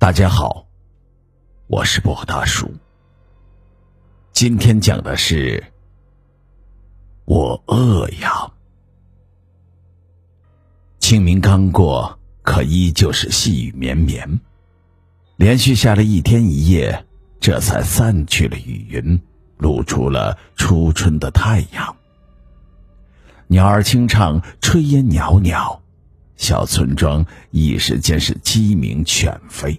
大家好，我是薄大叔。今天讲的是我饿呀。清明刚过，可依旧是细雨绵绵，连续下了一天一夜，这才散去了雨云，露出了初春的太阳。鸟儿清唱，炊烟袅袅，小村庄一时间是鸡鸣犬吠。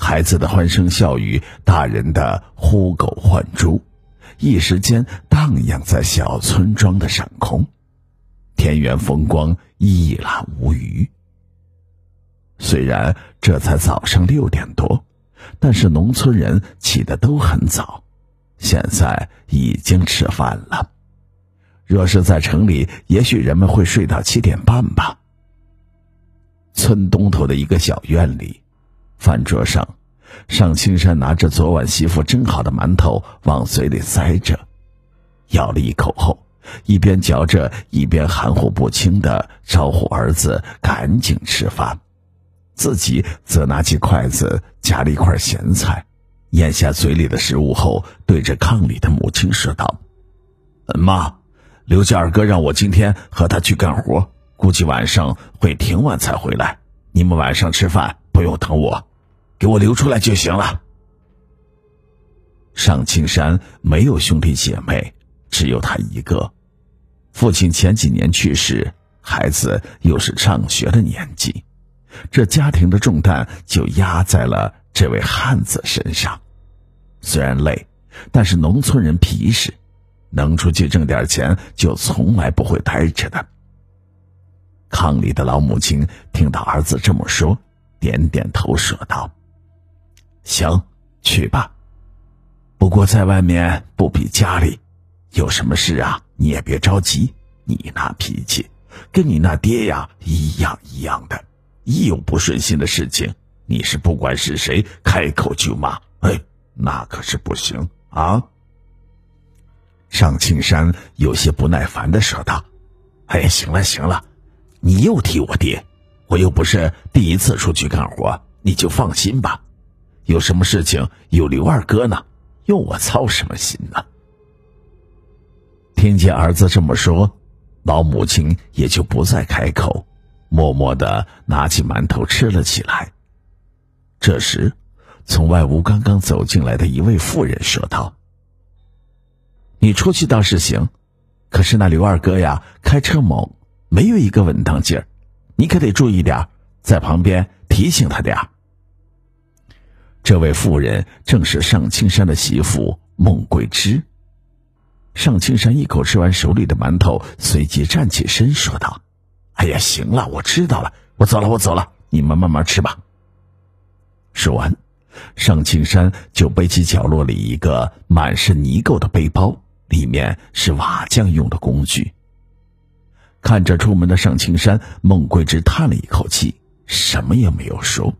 孩子的欢声笑语，大人的呼狗唤猪，一时间荡漾在小村庄的上空。田园风光一览无余。虽然这才早上六点多，但是农村人起得都很早，现在已经吃饭了。若是在城里，也许人们会睡到七点半吧。村东头的一个小院里。饭桌上，尚青山拿着昨晚媳妇蒸好的馒头往嘴里塞着，咬了一口后，一边嚼着，一边含糊不清的招呼儿子赶紧吃饭，自己则拿起筷子夹了一块咸菜，咽下嘴里的食物后，对着炕里的母亲说道：“妈，刘家二哥让我今天和他去干活，估计晚上会挺晚才回来，你们晚上吃饭不用等我。”给我留出来就行了。上青山没有兄弟姐妹，只有他一个。父亲前几年去世，孩子又是上学的年纪，这家庭的重担就压在了这位汉子身上。虽然累，但是农村人皮实，能出去挣点钱，就从来不会呆着的。炕里的老母亲听到儿子这么说，点点头，说道。行，去吧。不过在外面不比家里，有什么事啊，你也别着急。你那脾气，跟你那爹呀一样一样的。一有不顺心的事情，你是不管是谁开口就骂。哎，那可是不行啊。上青山有些不耐烦的说道：“哎，行了行了，你又提我爹，我又不是第一次出去干活，你就放心吧。”有什么事情有刘二哥呢？用我操什么心呢？听见儿子这么说，老母亲也就不再开口，默默的拿起馒头吃了起来。这时，从外屋刚刚走进来的一位妇人说道：“你出去倒是行，可是那刘二哥呀，开车猛，没有一个稳当劲儿，你可得注意点，在旁边提醒他点儿。”这位妇人正是上青山的媳妇孟桂芝。上青山一口吃完手里的馒头，随即站起身说道：“哎呀，行了，我知道了，我走了，我走了，你们慢慢吃吧。”说完，上青山就背起角落里一个满是泥垢的背包，里面是瓦匠用的工具。看着出门的上青山，孟桂芝叹了一口气，什么也没有说。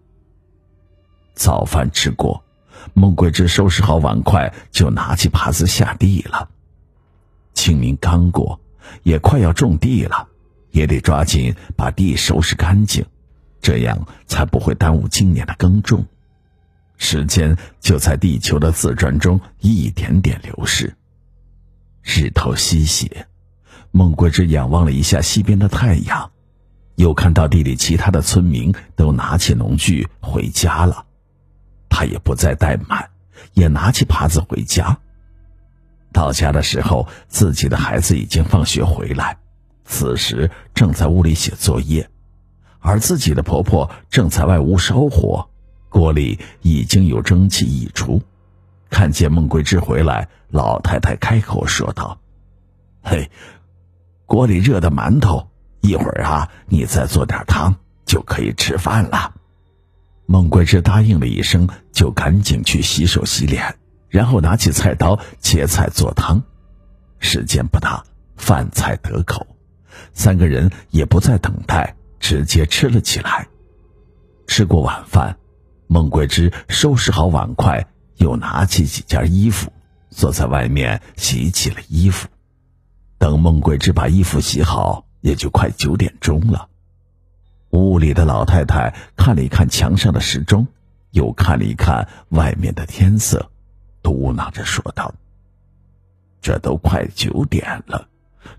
早饭吃过，孟桂芝收拾好碗筷，就拿起耙子下地了。清明刚过，也快要种地了，也得抓紧把地收拾干净，这样才不会耽误今年的耕种。时间就在地球的自转中一点点流逝。日头西斜，孟桂芝仰望了一下西边的太阳，又看到地里其他的村民都拿起农具回家了。他也不再怠慢，也拿起耙子回家。到家的时候，自己的孩子已经放学回来，此时正在屋里写作业，而自己的婆婆正在外屋烧火，锅里已经有蒸汽溢出。看见孟桂芝回来，老太太开口说道：“嘿，锅里热的馒头，一会儿啊，你再做点汤，就可以吃饭了。”孟桂芝答应了一声，就赶紧去洗手洗脸，然后拿起菜刀切菜做汤。时间不大，饭菜得口，三个人也不再等待，直接吃了起来。吃过晚饭，孟桂芝收拾好碗筷，又拿起几件衣服，坐在外面洗起了衣服。等孟桂芝把衣服洗好，也就快九点钟了。屋里的老太太看了一看墙上的时钟，又看了一看外面的天色，嘟囔着说道：“这都快九点了，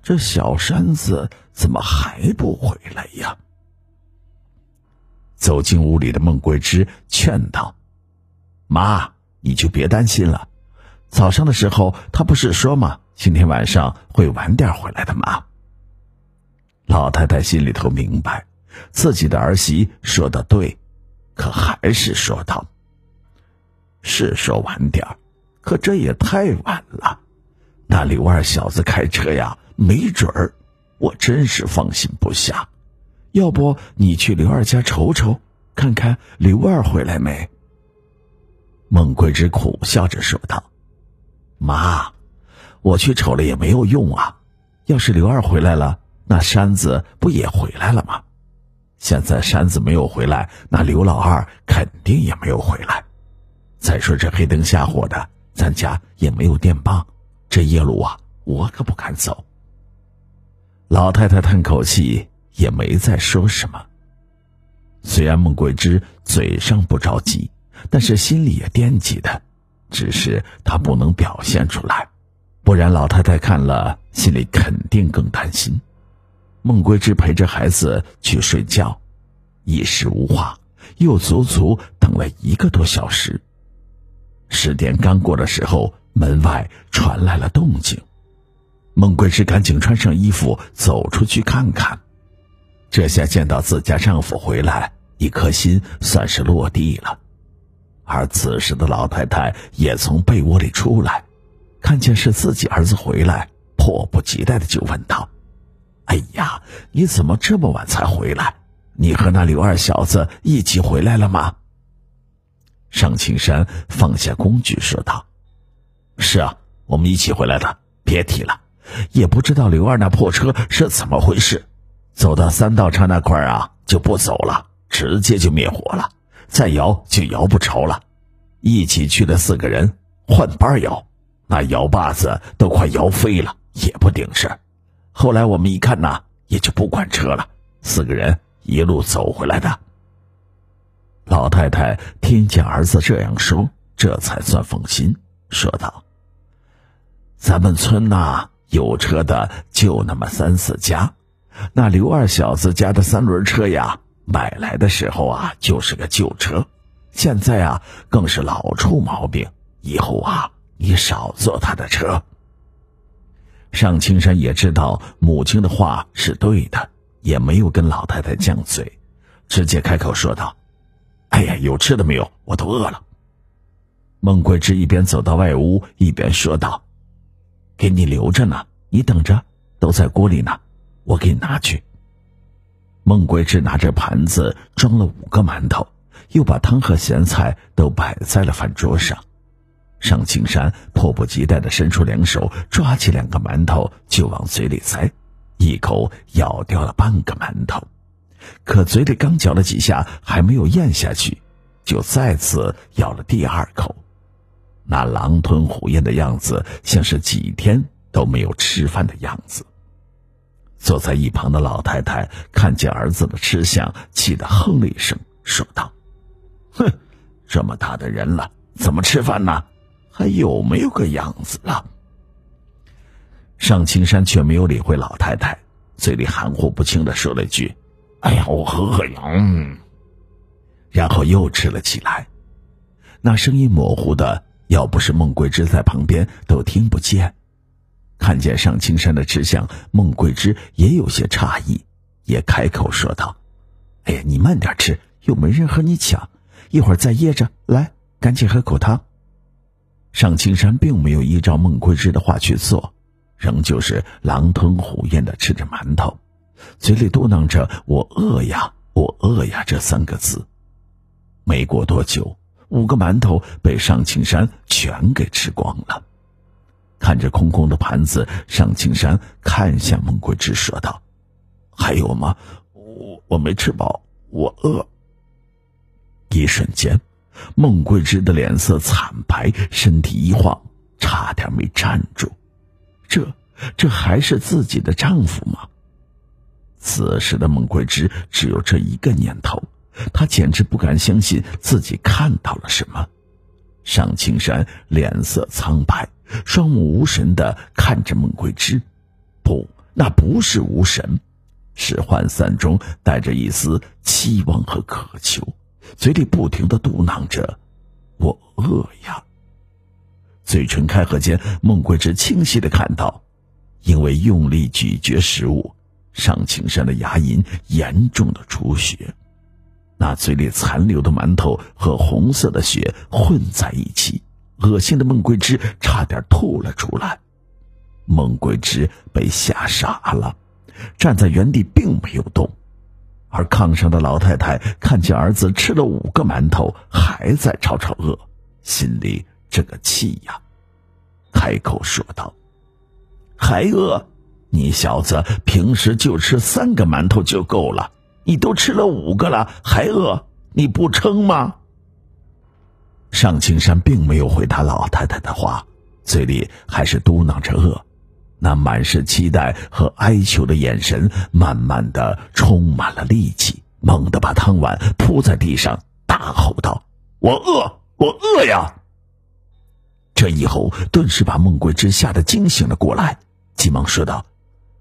这小山子怎么还不回来呀？”走进屋里的孟桂枝劝道：“妈，你就别担心了。早上的时候他不是说吗？今天晚上会晚点回来的吗？”老太太心里头明白，自己的儿媳说的对，可还是说道：“是说晚点可这也太晚了。那刘二小子开车呀，没准儿，我真是放心不下。”要不你去刘二家瞅瞅，看看刘二回来没？孟桂芝苦笑着说道：“妈，我去瞅了也没有用啊。要是刘二回来了，那山子不也回来了吗？现在山子没有回来，那刘老二肯定也没有回来。再说这黑灯瞎火的，咱家也没有电棒，这夜路啊，我可不敢走。”老太太叹口气。也没再说什么。虽然孟桂枝嘴上不着急，但是心里也惦记的，只是她不能表现出来，不然老太太看了心里肯定更担心。孟桂芝陪着孩子去睡觉，一时无话，又足足等了一个多小时。十点刚过的时候，门外传来了动静，孟桂芝赶紧穿上衣服走出去看看。这下见到自家丈夫回来，一颗心算是落地了。而此时的老太太也从被窝里出来，看见是自己儿子回来，迫不及待的就问道：“哎呀，你怎么这么晚才回来？你和那刘二小子一起回来了吗？”尚青山放下工具说道：“是啊，我们一起回来的。别提了，也不知道刘二那破车是怎么回事。”走到三道岔那块啊，就不走了，直接就灭火了，再摇就摇不着了。一起去的四个人换班摇，那摇把子都快摇飞了，也不顶事。后来我们一看呐，也就不管车了，四个人一路走回来的。老太太听见儿子这样说，这才算放心，说道：“咱们村呐，有车的就那么三四家。”那刘二小子家的三轮车呀，买来的时候啊就是个旧车，现在啊更是老出毛病。以后啊，你少坐他的车。尚青山也知道母亲的话是对的，也没有跟老太太犟嘴，直接开口说道：“哎呀，有吃的没有？我都饿了。”孟桂枝一边走到外屋，一边说道：“给你留着呢，你等着，都在锅里呢。”我给你拿去。孟桂枝拿着盘子装了五个馒头，又把汤和咸菜都摆在了饭桌上。尚青山迫不及待的伸出两手，抓起两个馒头就往嘴里塞，一口咬掉了半个馒头。可嘴里刚嚼了几下，还没有咽下去，就再次咬了第二口。那狼吞虎咽的样子，像是几天都没有吃饭的样子。坐在一旁的老太太看见儿子的吃相，气得哼了一声，说道：“哼，这么大的人了，怎么吃饭呢？还有没有个样子了？”尚青山却没有理会老太太，嘴里含糊不清的说了一句：“哎呀，我喝喝呀。”然后又吃了起来，那声音模糊的，要不是孟桂枝在旁边，都听不见。看见尚青山的吃相，孟桂枝也有些诧异，也开口说道：“哎呀，你慢点吃，又没人和你抢，一会儿再噎着。来，赶紧喝口汤。”尚青山并没有依照孟桂枝的话去做，仍旧是狼吞虎咽的吃着馒头，嘴里嘟囔着“我饿呀，我饿呀”这三个字。没过多久，五个馒头被尚青山全给吃光了。看着空空的盘子，尚青山看向孟桂枝，说道：“还有吗？我我没吃饱，我饿。”一瞬间，孟桂枝的脸色惨白，身体一晃，差点没站住。这这还是自己的丈夫吗？此时的孟桂枝只有这一个念头：她简直不敢相信自己看到了什么。尚青山脸色苍白，双目无神的看着孟桂枝。不，那不是无神，是涣散中带着一丝期望和渴求，嘴里不停的嘟囔着：“我饿呀。”嘴唇开合间，孟桂枝清晰的看到，因为用力咀嚼食物，尚青山的牙龈严重的出血。那嘴里残留的馒头和红色的血混在一起，恶心的孟桂枝差点吐了出来。孟桂枝被吓傻了，站在原地并没有动。而炕上的老太太看见儿子吃了五个馒头，还在吵吵饿，心里这个气呀，开口说道：“还饿？你小子平时就吃三个馒头就够了。”你都吃了五个了，还饿？你不撑吗？尚青山并没有回答老太太的话，嘴里还是嘟囔着饿。那满是期待和哀求的眼神，慢慢的充满了力气，猛地把汤碗扑在地上，大吼道：“我饿，我饿呀！”这一吼，顿时把孟桂枝吓得惊醒了过来，急忙说道：“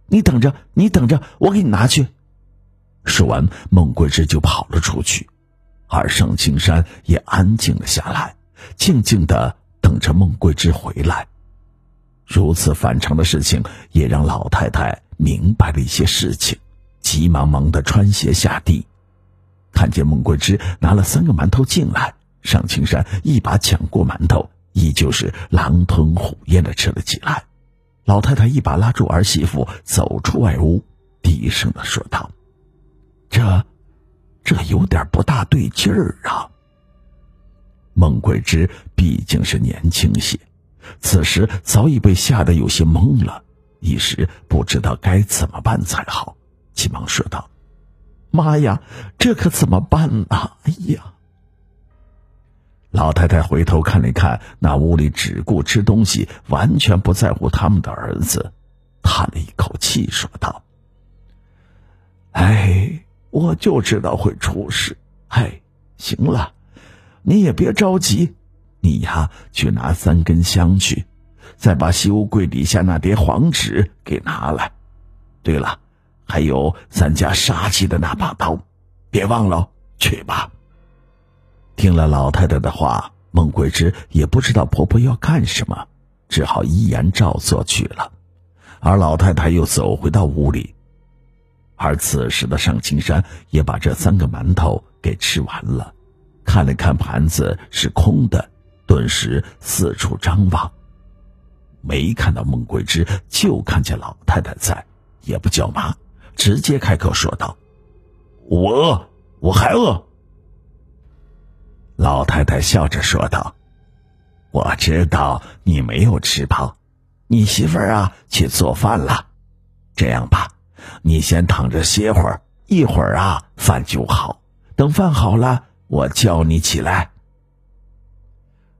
你等着，你等着，我给你拿去。”说完，孟桂枝就跑了出去，而盛青山也安静了下来，静静的等着孟桂枝回来。如此反常的事情，也让老太太明白了一些事情，急忙忙的穿鞋下地，看见孟桂枝拿了三个馒头进来，尚青山一把抢过馒头，依旧是狼吞虎咽的吃了起来。老太太一把拉住儿媳妇，走出外屋，低声的说道。这，这有点不大对劲儿啊。孟桂枝毕竟是年轻些，此时早已被吓得有些懵了，一时不知道该怎么办才好，急忙说道：“妈呀，这可怎么办啊？哎呀！”老太太回头看了看那屋里只顾吃东西、完全不在乎他们的儿子，叹了一口气，说道：“哎。”我就知道会出事，哎，行了，你也别着急，你呀去拿三根香去，再把西屋柜底下那叠黄纸给拿来。对了，还有咱家杀鸡的那把刀，别忘了，去吧。听了老太太的话，孟桂芝也不知道婆婆要干什么，只好依言照做去了。而老太太又走回到屋里。而此时的尚青山也把这三个馒头给吃完了，看了看盘子是空的，顿时四处张望，没看到孟桂枝，就看见老太太在，也不叫妈，直接开口说道：“我饿，我还饿。”老太太笑着说道：“我知道你没有吃饱，你媳妇儿啊去做饭了，这样吧。”你先躺着歇会儿，一会儿啊，饭就好。等饭好了，我叫你起来。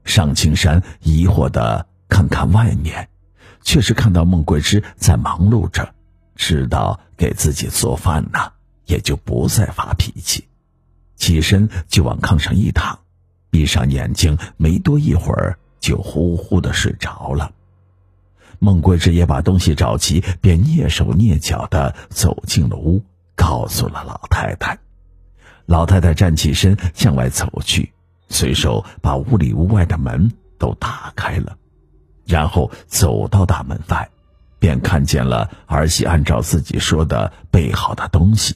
尚青山疑惑的看看外面，却是看到孟桂枝在忙碌着，知道给自己做饭呢，也就不再发脾气，起身就往炕上一躺，闭上眼睛，没多一会儿就呼呼的睡着了。孟桂枝也把东西找齐，便蹑手蹑脚的走进了屋，告诉了老太太。老太太站起身向外走去，随手把屋里屋外的门都打开了，然后走到大门外，便看见了儿媳按照自己说的备好的东西。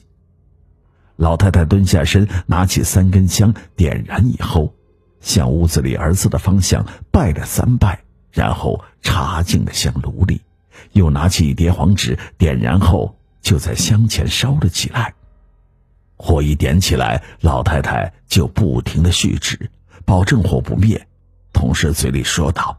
老太太蹲下身，拿起三根香，点燃以后，向屋子里儿子的方向拜了三拜。然后插进了香炉里，又拿起一叠黄纸，点燃后就在香前烧了起来。火一点起来，老太太就不停的续纸，保证火不灭，同时嘴里说道：“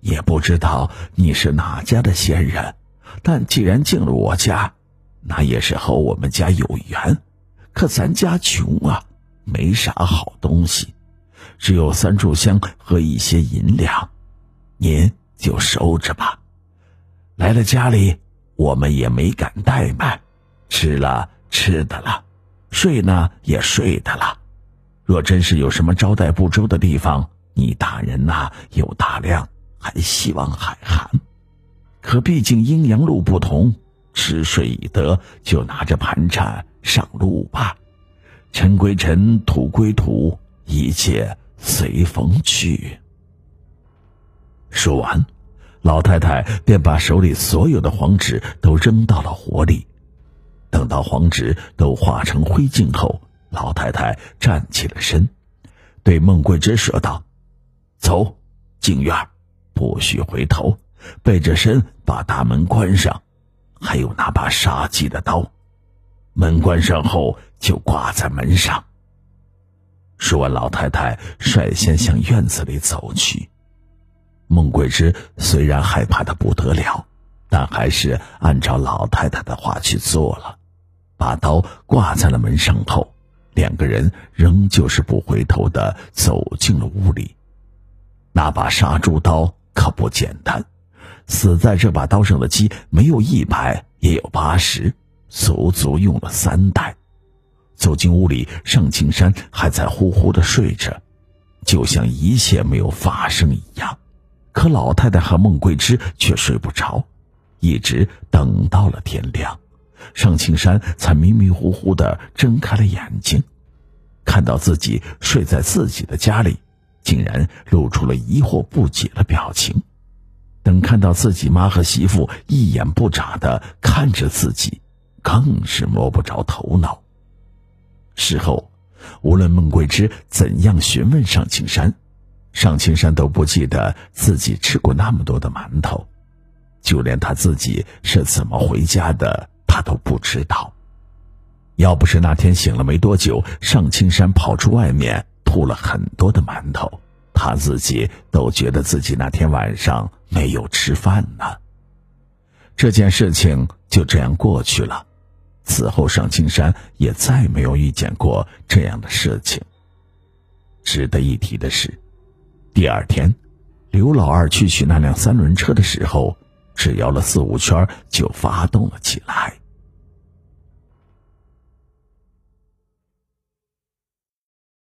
也不知道你是哪家的仙人，但既然进了我家，那也是和我们家有缘。可咱家穷啊，没啥好东西，只有三炷香和一些银两。”您就收着吧，来了家里，我们也没敢怠慢，吃了吃的了，睡呢也睡的了。若真是有什么招待不周的地方，你大人呐有大量，还希望海涵。可毕竟阴阳路不同，吃睡已得，就拿着盘缠上路吧。尘归尘，土归土，一切随风去。说完，老太太便把手里所有的黄纸都扔到了火里。等到黄纸都化成灰烬后，老太太站起了身，对孟桂枝说道：“走，进院，不许回头，背着身把大门关上，还有那把杀鸡的刀，门关上后就挂在门上。”说完，老太太率先向院子里走去。孟桂枝虽然害怕的不得了，但还是按照老太太的话去做了，把刀挂在了门上后，两个人仍旧是不回头的走进了屋里。那把杀猪刀可不简单，死在这把刀上的鸡没有一百也有八十，足足用了三代。走进屋里，尚青山还在呼呼的睡着，就像一切没有发生一样。可老太太和孟桂枝却睡不着，一直等到了天亮，尚青山才迷迷糊糊的睁开了眼睛，看到自己睡在自己的家里，竟然露出了疑惑不解的表情。等看到自己妈和媳妇一眼不眨的看着自己，更是摸不着头脑。事后，无论孟桂芝怎样询问尚青山。尚青山都不记得自己吃过那么多的馒头，就连他自己是怎么回家的，他都不知道。要不是那天醒了没多久，尚青山跑出外面吐了很多的馒头，他自己都觉得自己那天晚上没有吃饭呢。这件事情就这样过去了，此后尚青山也再没有遇见过这样的事情。值得一提的是。第二天，刘老二去取那辆三轮车的时候，只摇了四五圈就发动了起来。